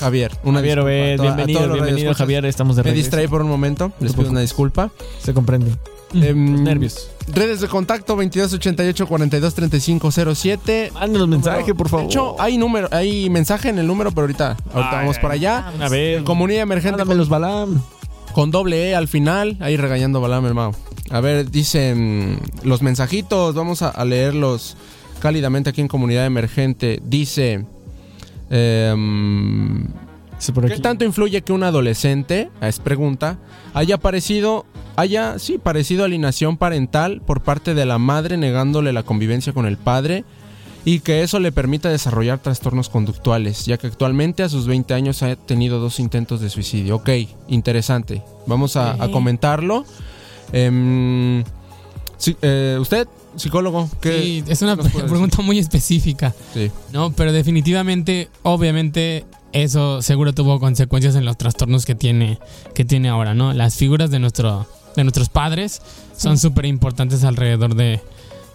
Javier, una Javier disculpa Obed, a to- a bienvenido, todos los bienvenido radioescuchas. Javier, estamos de Me regreso. distraí por un momento, les pido una disculpa. Se comprende. Em, Nervios. Redes de contacto 2288 42 35 07. Mándenos mensaje, por favor. De hecho, hay número, hay mensaje en el número, pero ahorita, ahorita Ay, vamos por allá. a ver. Comunidad emergente con, los balam. con doble E al final, ahí regañando Balam, hermano. A ver, dicen los mensajitos, vamos a, a leerlos cálidamente aquí en Comunidad Emergente. Dice, em, Sí, por ¿qué tanto influye que un adolescente, ah, es pregunta, haya parecido, haya, sí, parecido alienación parental por parte de la madre negándole la convivencia con el padre? Y que eso le permita desarrollar trastornos conductuales, ya que actualmente a sus 20 años ha tenido dos intentos de suicidio. Ok, interesante. Vamos a, comentarlo. Em, sí, eh, ¿Usted, psicólogo? ¿qué Sí, es una pregunta muy específica. Sí. No, pero definitivamente, obviamente, eso seguro tuvo consecuencias en los trastornos que tiene, que tiene ahora, ¿no? Las figuras de, nuestro, de nuestros padres son súper importantes alrededor de,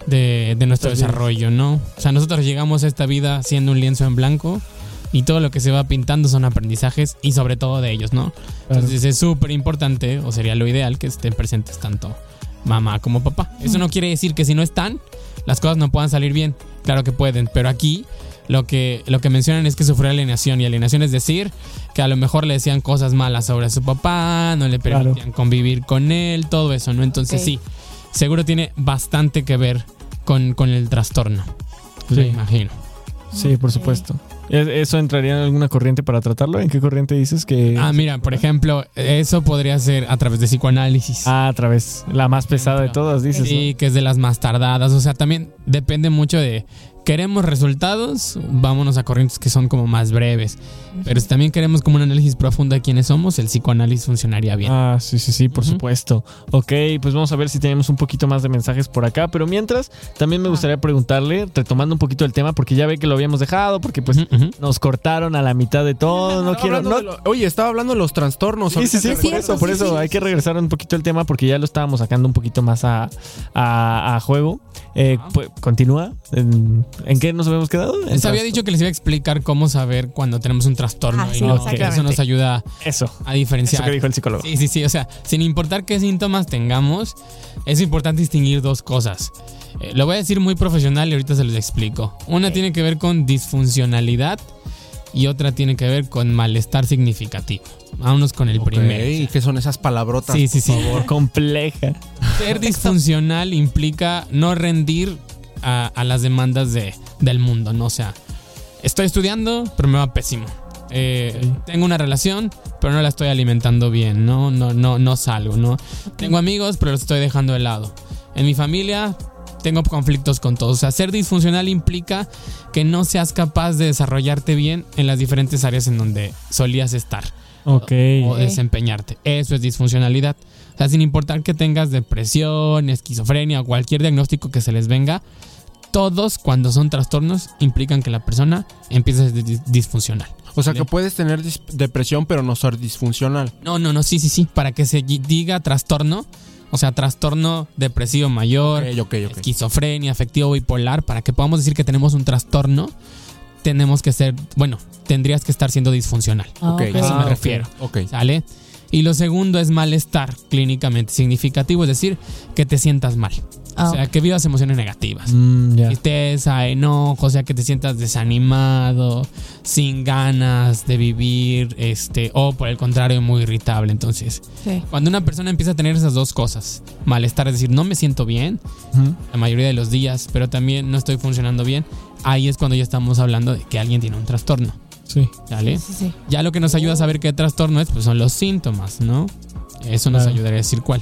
de, de nuestro desarrollo, ¿no? O sea, nosotros llegamos a esta vida siendo un lienzo en blanco y todo lo que se va pintando son aprendizajes y sobre todo de ellos, ¿no? Claro. Entonces es súper importante, o sería lo ideal, que estén presentes tanto mamá como papá. Eso no quiere decir que si no están, las cosas no puedan salir bien. Claro que pueden, pero aquí lo que, lo que mencionan es que sufrió alienación. Y alienación es decir que a lo mejor le decían cosas malas sobre su papá, no le Claro. permitían convivir con él, todo eso, ¿no? Entonces sí, seguro tiene bastante que ver con, con el trastorno. Sí. Me imagino. Sí, por supuesto. ¿Es- ¿Eso entraría en alguna corriente para tratarlo? ¿En qué corriente dices que.? Ah, mira, por ejemplo, eso podría ser a través de psicoanálisis. Ah, otra vez. La más pesada de todas, dices. Sí, que es de las más tardadas. O sea, también depende mucho de. Queremos resultados, vámonos a corrientes que son como más breves. Pero si también queremos como un análisis profundo de quiénes somos, el psicoanálisis funcionaría bien. Ah, sí, sí, sí, por supuesto. Ok, pues vamos a ver si tenemos un poquito más de mensajes por acá. Pero mientras, también me gustaría preguntarle, retomando un poquito el tema, porque ya ve que lo habíamos dejado, porque pues nos cortaron a la mitad de todo. No quiero. No, lo- oye, estaba hablando de los trastornos. Sí, sí, sí, por eso, por sí, eso sí. hay que regresar un poquito el tema porque ya lo estábamos sacando un poquito más a, a- a juego. Eh, pues, continúa. ¿En, en qué nos habíamos quedado? En Les había trastorno. dicho que les iba a explicar cómo saber cuando tenemos un trastorno. Ah, y sí, no- exactamente. eso nos ayuda Eso. a Eso diferenciar. que dijo el psicólogo. Sí, sí, sí. O sea, sin importar qué síntomas tengamos, es importante distinguir dos cosas. Eh, lo voy a decir muy profesional y ahorita se los explico. Una tiene que ver con disfuncionalidad y otra tiene que ver con malestar significativo. Vámonos con el primero. ¿Y qué son esas palabrotas? Sí, sí, sí. Compleja. Ser disfuncional implica no rendir a, a las demandas de, del mundo, ¿no? O sea, estoy estudiando, pero me va pésimo. Eh, Tengo una relación, pero no la estoy alimentando bien, ¿no? No, no, no salgo, ¿no? Tengo amigos, pero los estoy dejando de lado. En mi familia tengo conflictos con todos. O sea, ser disfuncional implica que no seas capaz de desarrollarte bien en las diferentes áreas en donde solías estar Ok. o desempeñarte. Eso es disfuncionalidad. O sea, sin importar que tengas depresión, esquizofrenia o cualquier diagnóstico que se les venga, todos cuando son trastornos implican que la persona empieza a ser dis- disfuncional. O sea, que puedes tener depresión, pero no ser disfuncional. No, no, no, sí, sí, sí. Para que se diga trastorno, o sea, trastorno depresivo mayor, esquizofrenia, afectivo bipolar, para que podamos decir que tenemos un trastorno, tenemos que ser, bueno, tendrías que estar siendo disfuncional. Ah, Ok, A eso Ah, me ok. refiero. Ok. ¿Sale? Y lo segundo es malestar clínicamente significativo, es decir, que te sientas mal. Ah, O sea, que vivas emociones negativas. Mm, ya. Tristeza, enojo, o sea, que te sientas desanimado, sin ganas de vivir, este, o por el contrario, muy irritable. Entonces, sí. cuando una persona empieza a tener esas dos cosas, malestar, es decir, no me siento bien la mayoría de los días, pero también no estoy funcionando bien, ahí es cuando ya estamos hablando de que alguien tiene un trastorno. Sí. ¿Sale? Sí, sí. Ya lo que nos ayuda a saber qué trastorno es, pues son los síntomas, ¿no? Eso nos Claro. ayudaría a decir cuál.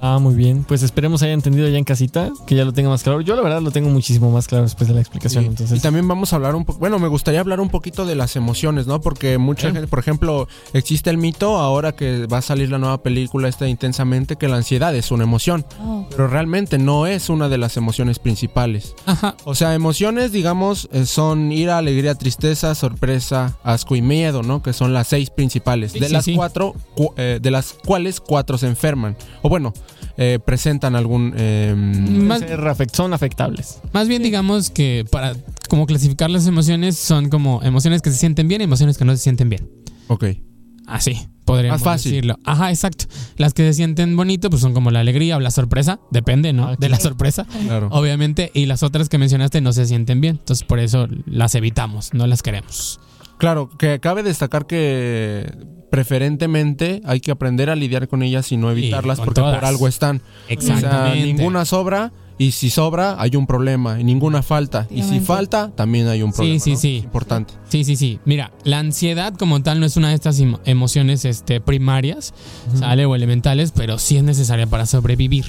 Ah, muy bien. Pues esperemos haya entendido ya en casita, que ya lo tenga más claro. Yo la verdad lo tengo muchísimo más claro después de la explicación. Sí. Entonces, Y también vamos a hablar un poco, bueno, me gustaría hablar un poquito de las emociones, ¿no? Porque mucha gente, por ejemplo, existe el mito ahora que va a salir la nueva película esta intensamente que la ansiedad es una emoción, Oh. pero realmente no es una de las emociones principales. Ajá. O sea, emociones, digamos, eh, son ira, alegría, tristeza, sorpresa, asco y miedo, ¿no? Que son las seis principales. Sí, de sí, las sí. cuatro, cu- eh, de las cuales cuatro se enferman. O bueno, eh, presentan algún... eh, Más, son afectables. más bien digamos que para como clasificar las emociones son como emociones que se sienten bien y emociones que no se sienten bien. ok. Así, podríamos Más fácil. decirlo. Ajá, exacto. Las que se sienten bonito pues son como la alegría o la sorpresa, depende, ¿no? Ah, De la sorpresa. Claro. Obviamente, y las otras que mencionaste no se sienten bien, entonces por eso las evitamos, no las queremos. Claro, que cabe destacar que preferentemente hay que aprender a lidiar con ellas y no evitarlas porque todas. por algo están. Exactamente. O sea, ninguna sobra y si sobra hay un problema y ninguna falta. Y si falta también hay un problema. sí, ¿no? sí. Importante. Sí, sí, sí. Mira, la ansiedad como tal no es una de estas emo- emociones este, primarias, ¿sale? O elementales, pero sí es necesaria para sobrevivir.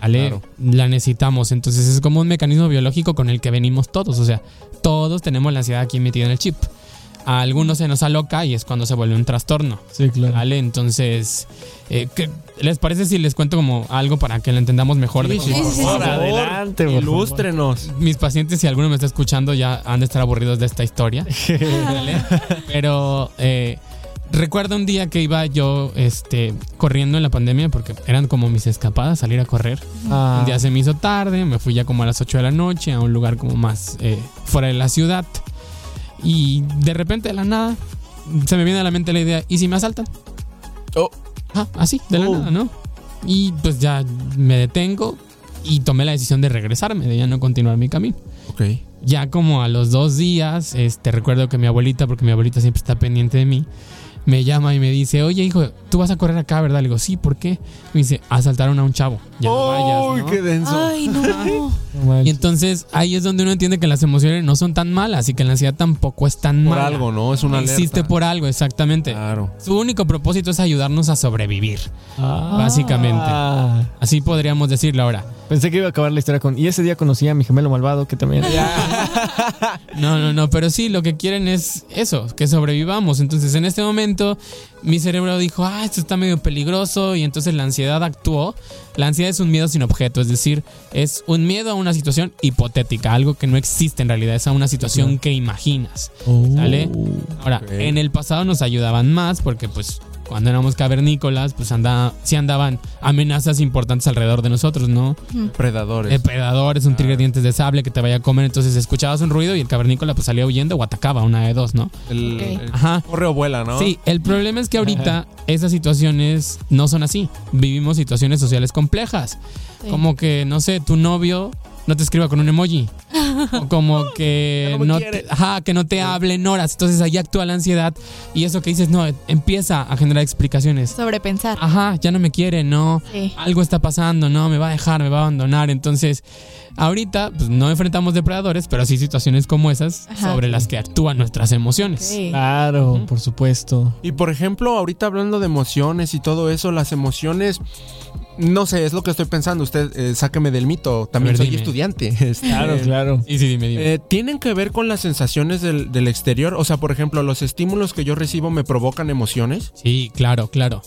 ¿Sale? Claro. La necesitamos. Entonces es como un mecanismo biológico con el que venimos todos. O sea, todos tenemos la ansiedad aquí metida en el chip. A algunos se nos aloca y es cuando se vuelve un trastorno. Sí, claro. ¿Vale? Entonces, eh, ¿qué- ¿les parece si les cuento como algo para que lo entendamos mejor? de Sí, cómo- sí, Sí, por favor. Adelante, por favor. Ilústrenos. Mis pacientes, si alguno me está escuchando, ya han de estar aburridos de esta historia. ¿Vale? Pero eh, recuerdo un día que iba yo este, corriendo en la pandemia, porque eran como mis escapadas, salir a correr. Ah, Un día se me hizo tarde, me fui ya como a las 8 de la noche a un lugar como más eh, fuera de la ciudad. Y de repente, de la nada, se me viene a la mente la idea, ¿y si me asaltan? Oh. Ah, así, de la Oh. nada, ¿no? Y pues ya me detengo y tomé la decisión de regresarme, de ya no continuar mi camino. Ok. Ya como a los dos días, este, recuerdo que mi abuelita, porque mi abuelita siempre está pendiente de mí, me llama y me dice, oye hijo, tú vas a correr acá, ¿verdad? Le digo, sí, ¿por qué? Me dice, asaltaron a un chavo. Ya no vayas, Uy, ¿no? qué denso. Ay, no. no Y entonces ahí es donde uno entiende que las emociones no son tan malas y que la ansiedad tampoco es tan Por mala. algo, ¿no? Es una alerta. Existe por algo, exactamente. Claro. Su único propósito es ayudarnos a sobrevivir. Ah. Básicamente. Ah. Así podríamos decirlo ahora. Pensé que iba a acabar la historia con. Y ese día conocí a mi gemelo malvado que también. No, no, no, pero sí, lo que quieren es eso, que sobrevivamos. Entonces, en este momento, mi cerebro dijo, ah, esto está medio peligroso, y entonces la ansiedad actuó. La ansiedad es un miedo sin objeto, es decir, es un miedo a una situación hipotética, algo que no existe en realidad, es a una situación que imaginas. ¿Sale? Ahora, en el pasado nos ayudaban más porque, pues, cuando éramos cavernícolas, pues anda, sí andaban amenazas importantes alrededor de nosotros, ¿no? Predadores. Depredadores, un tigre de dientes de sable que te vaya a comer. Entonces escuchabas un ruido y el cavernícola pues salía huyendo o atacaba, una de dos, ¿no? el, Ok. el Ajá. corre o vuela, ¿no? Sí, el problema es que ahorita esas situaciones no son así. Vivimos situaciones sociales complejas. Sí. Como que, no sé, tu novio no te escriba con un emoji. O como que no te, ajá, que no te hable en horas. Entonces ahí actúa la ansiedad. Y eso que dices, no, empieza a generar explicaciones. Sobrepensar. Ajá, ya no me quiere, no. Sí. Algo está pasando, no, me va a dejar, me va a abandonar. Entonces, ahorita pues, no enfrentamos depredadores, pero sí situaciones como esas Ajá. sobre las que actúan nuestras emociones. Claro, por supuesto. Y por ejemplo, ahorita hablando de emociones y todo eso, las emociones, no sé, es lo que estoy pensando. Usted, eh, sáqueme del mito. También ver, soy dime. estudiante. Este, Claro, claro. Sí, sí, dime, dime. eh, ¿Tienen que ver con las sensaciones del, del exterior? O sea, por ejemplo, los estímulos que yo recibo me provocan emociones. Sí, claro, claro.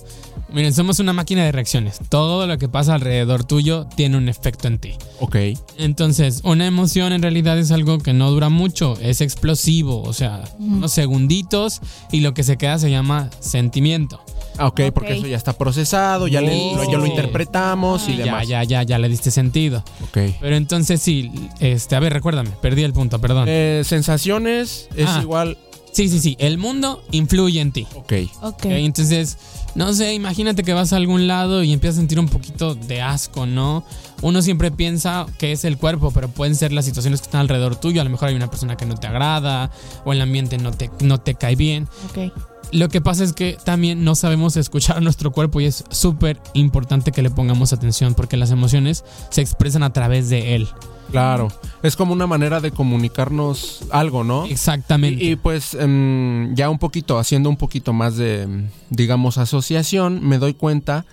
Miren, somos una máquina de reacciones. Todo lo que pasa alrededor tuyo tiene un efecto en ti. Ok. Entonces, una emoción en realidad es algo que no dura mucho, es explosivo, o sea, unos segunditos y lo que se queda se llama sentimiento. Ah, ok, Ok. porque eso ya está procesado, ya, le- Sí, lo, sí, ya lo sí. interpretamos y Ya, demás. ya, ya, ya le diste sentido. Ok. Pero entonces sí, este, a ver, recuérdame, perdí el punto, perdón. Eh, sensaciones es Ah. igual. Sí, sí, sí, el mundo influye en ti. Ok. Ok. ¿ok? Entonces, no sé, imagínate que vas a algún lado y empiezas a sentir un poquito de asco, ¿no? Uno siempre piensa que es el cuerpo, pero pueden ser las situaciones que están alrededor tuyo. A lo mejor hay una persona que no te agrada o el ambiente no te, no te cae bien. Ok. Lo que pasa es que también no sabemos escuchar a nuestro cuerpo y es súper importante que le pongamos atención porque las emociones se expresan a través de él. Claro. Es como una manera de comunicarnos algo, ¿no? Exactamente. Y, y, pues em, ya un poquito, haciendo un poquito más de, em, digamos, asociación, me doy cuenta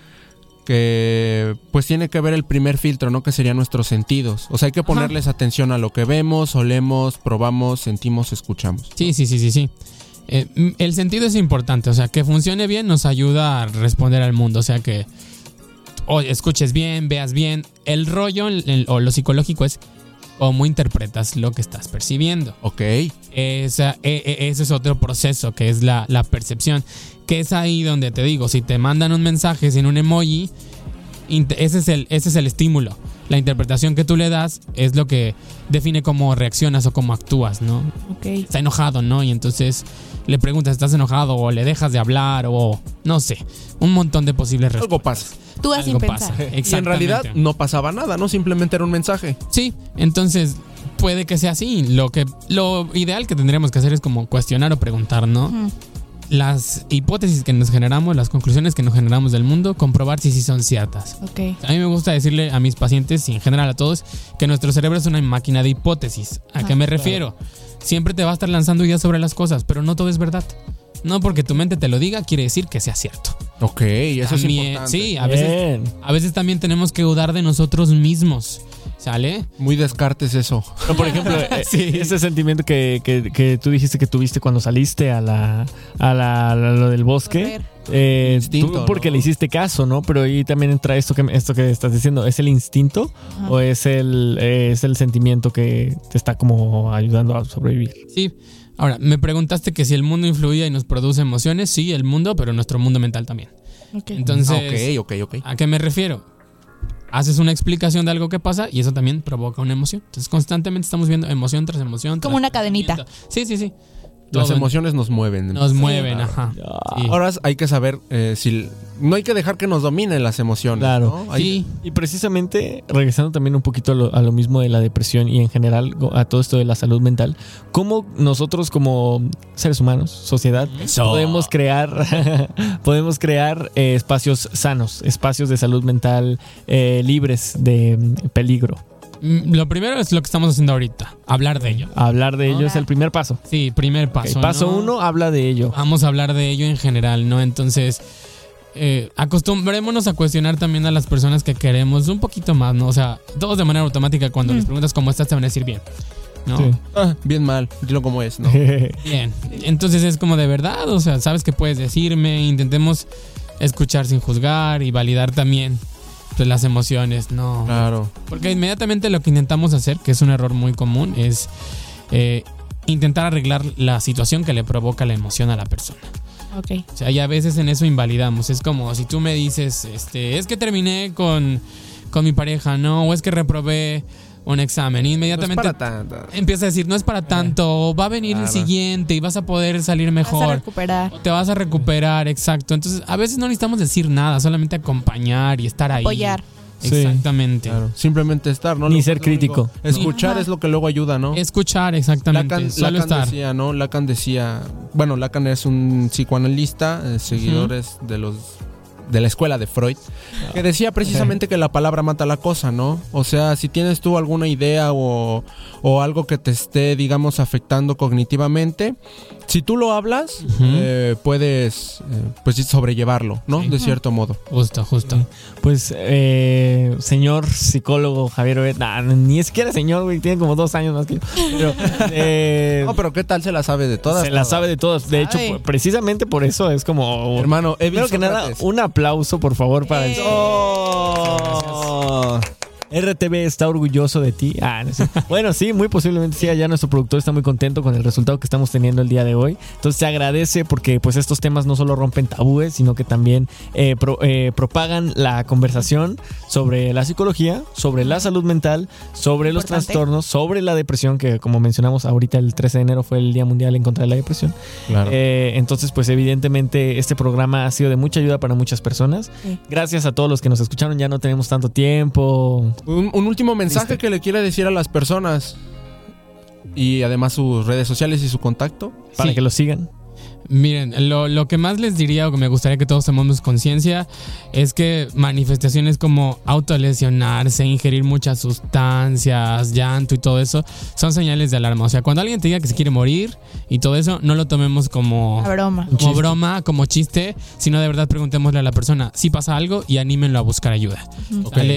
que pues tiene que ver el primer filtro, ¿no? Que serían nuestros sentidos. O sea, hay que ponerles atención a lo que vemos, olemos, probamos, sentimos, escuchamos. Sí, sí, sí, sí, sí. Eh, el sentido es importante, o sea, que funcione bien nos ayuda a responder al mundo, o sea, que o escuches bien, veas bien. El rollo el- el- o lo psicológico es cómo interpretas lo que estás percibiendo. Ok. Esa- e- e- ese es otro proceso que es la, la percepción. Que es ahí donde te digo, si te mandan un mensaje sin un emoji, ese es, el, ese es el estímulo. La interpretación que tú le das es lo que define cómo reaccionas o cómo actúas, ¿no? Ok. Está enojado, ¿no? Y entonces le preguntas, ¿estás enojado? O le dejas de hablar, o no sé. Un montón de posibles Algo respuestas. pasa. Tú vas sin Algo pensar. pasa. Y en realidad no pasaba nada, ¿no? Simplemente era un mensaje. Sí, entonces puede que sea así. Lo que lo ideal que tendríamos que hacer es como cuestionar o preguntar, ¿no? Las hipótesis que nos generamos, las conclusiones que nos generamos del mundo, comprobar si sí son ciertas. Ok. A mí me gusta decirle a mis pacientes y en general a todos que nuestro cerebro es una máquina de hipótesis. ¿A qué Ah, me refiero? Siempre te va a estar lanzando ideas sobre las cosas, pero no todo es verdad. No porque tu mente te lo diga quiere decir que sea cierto. Ok, eso es También- importante. Sí, a veces, a veces también tenemos que dudar de nosotros mismos. ¿Sale? Muy descartes eso. No, por ejemplo, eh, ese sentimiento que, que- que tú dijiste que tuviste cuando saliste a la a la, a lo del bosque. Correr. Eh, Instinto, tú porque ¿no? le hiciste caso, ¿no? Pero ahí también entra esto que esto que estás diciendo, ¿es el instinto Ajá. o es el eh, es el sentimiento que te está como ayudando a sobrevivir? Sí. Ahora, me preguntaste que si el mundo influía y nos produce emociones. Sí, el mundo, pero nuestro mundo mental también. Ok. Entonces, ok, ok, ok. ¿a qué me refiero? Haces una explicación de algo que pasa y eso también provoca una emoción. Entonces, constantemente estamos viendo emoción tras emoción. Como tras una cadenita. pensamiento. Sí, sí, Las emociones nos mueven. nos mueven, ajá. Sí. Ahora hay que saber eh, si no hay que dejar que nos dominen las emociones. Claro. ¿no? Hay- Sí, Y precisamente, regresando también un poquito a lo, a lo mismo de la depresión y en general a todo esto de la salud mental, ¿cómo nosotros como seres humanos, sociedad, podemos crear, podemos crear eh, espacios sanos, espacios de salud mental eh, libres de mm, peligro? Mm, Lo primero es lo que estamos haciendo ahorita, hablar de ello. Hablar de ello es el primer paso. Sí, primer paso. paso ¿no? uno, habla de ello. Vamos a hablar de ello en general, ¿no? Entonces, eh, acostumbrémonos a cuestionar también a las personas que queremos un poquito más, ¿no? O sea, todos de manera automática cuando les preguntas cómo estás te van a decir bien, ¿no? Sí. Ah, bien mal, dilo como es, ¿no? Bien. Entonces es como de verdad, o sea, sabes que puedes decirme, intentemos escuchar sin juzgar y validar también pues, las emociones, ¿no? Claro. Porque inmediatamente lo que intentamos hacer, que es un error muy común, es eh, intentar arreglar la situación que le provoca la emoción a la persona. Ok. O sea, y a veces en eso invalidamos. Es como si tú me dices, este, es que terminé con, con mi pareja, ¿no? O es que reprobé un examen. Y No es inmediatamente para tanto. empieza a decir, no es para tanto, va a venir el siguiente y vas a poder salir Vas a mejor. recuperar. Te vas a recuperar, exacto. Entonces, a veces no necesitamos decir nada, solamente acompañar y estar ahí. Apoyar. Sí. Exactamente. Claro. Simplemente estar, ¿no? Ni Lo- ser crítico. Escuchar Ajá. es lo que luego ayuda, ¿no? Escuchar, exactamente. Lacan, Solo Lacan estar. decía, ¿no? Lacan decía, bueno, Lacan es un psicoanalista, eh, seguidores de los de la escuela de Freud, que decía precisamente que la palabra mata la cosa, ¿no? O sea, si tienes tú alguna idea o, o algo que te esté, digamos, afectando cognitivamente, si tú lo hablas, eh, puedes, eh, pues, sobrellevarlo, ¿no? Sí. De cierto modo. Justo, justo. Pues, eh, señor psicólogo Javier Oed, nah, ni siquiera señor, güey, tiene como dos años más que yo. Pero, eh, No, pero ¿qué tal se la sabe de todas? se la sabe de todas. De hecho, Sabe. precisamente por eso es como. Hermano, Evi Primero que nada, un aplauso, por favor, para el. Eh. ¡Oh! RTV está orgulloso de ti. Ah, no sé. Bueno, sí, muy posiblemente sí. Allá nuestro productor está muy contento con el resultado que estamos teniendo el día de hoy. Entonces se agradece porque pues estos temas no solo rompen tabúes, sino que también eh, pro- eh, propagan la conversación sobre la psicología, sobre la salud mental, sobre los Importante. trastornos, sobre la depresión, que como mencionamos ahorita el 13 de enero fue el Día Mundial en contra de la depresión. Claro. Eh, entonces, pues evidentemente este programa ha sido de mucha ayuda para muchas personas. Sí. Gracias a todos los que nos escucharon. Ya no tenemos tanto tiempo. Un, un último mensaje que le quiere decir a las personas y además sus redes sociales y su contacto. Para Sí. que lo sigan. Miren, lo, lo, que más les diría o que me gustaría que todos tomemos conciencia es que manifestaciones como autolesionarse, ingerir muchas sustancias, llanto y todo eso son señales de alarma. O sea, cuando alguien te diga que se quiere morir y todo eso, no lo tomemos como broma, como, broma, como chiste, sino de verdad preguntémosle a la persona si pasa algo y anímenlo a buscar ayuda.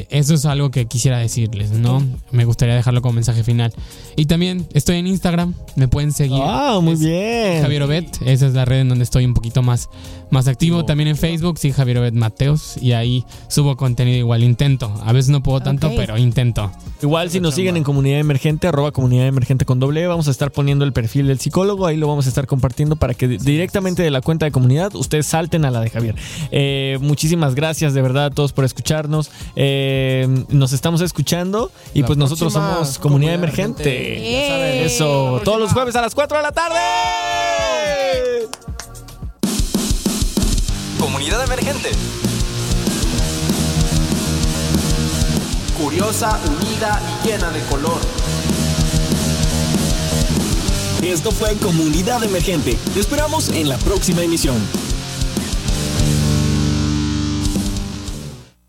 Eso es algo que quisiera decirles, ¿no? Me gustaría dejarlo como mensaje final. Y también estoy en Instagram, me pueden seguir. Ah, muy bien. Javier Obet, esa es la red en donde estoy un poquito más, más activo. También en Facebook, sí, Javier Obed Mateos. Y ahí subo contenido igual, intento. A veces no puedo tanto, pero intento. Igual si nos siguen en Comunidad Emergente, arroba Comunidad Emergente con doble, e, vamos a estar poniendo el perfil del psicólogo. Ahí lo vamos a estar compartiendo para que directamente de la cuenta de comunidad ustedes salten a la de Javier. Eh, muchísimas gracias de verdad a todos por escucharnos. Eh, nos estamos escuchando y pues nosotros somos Comunidad, Emergente. Eso, todos los jueves a las 4 de la tarde. Comunidad Emergente. Curiosa, unida y llena de color. Esto fue Comunidad Emergente. Te esperamos en la próxima emisión.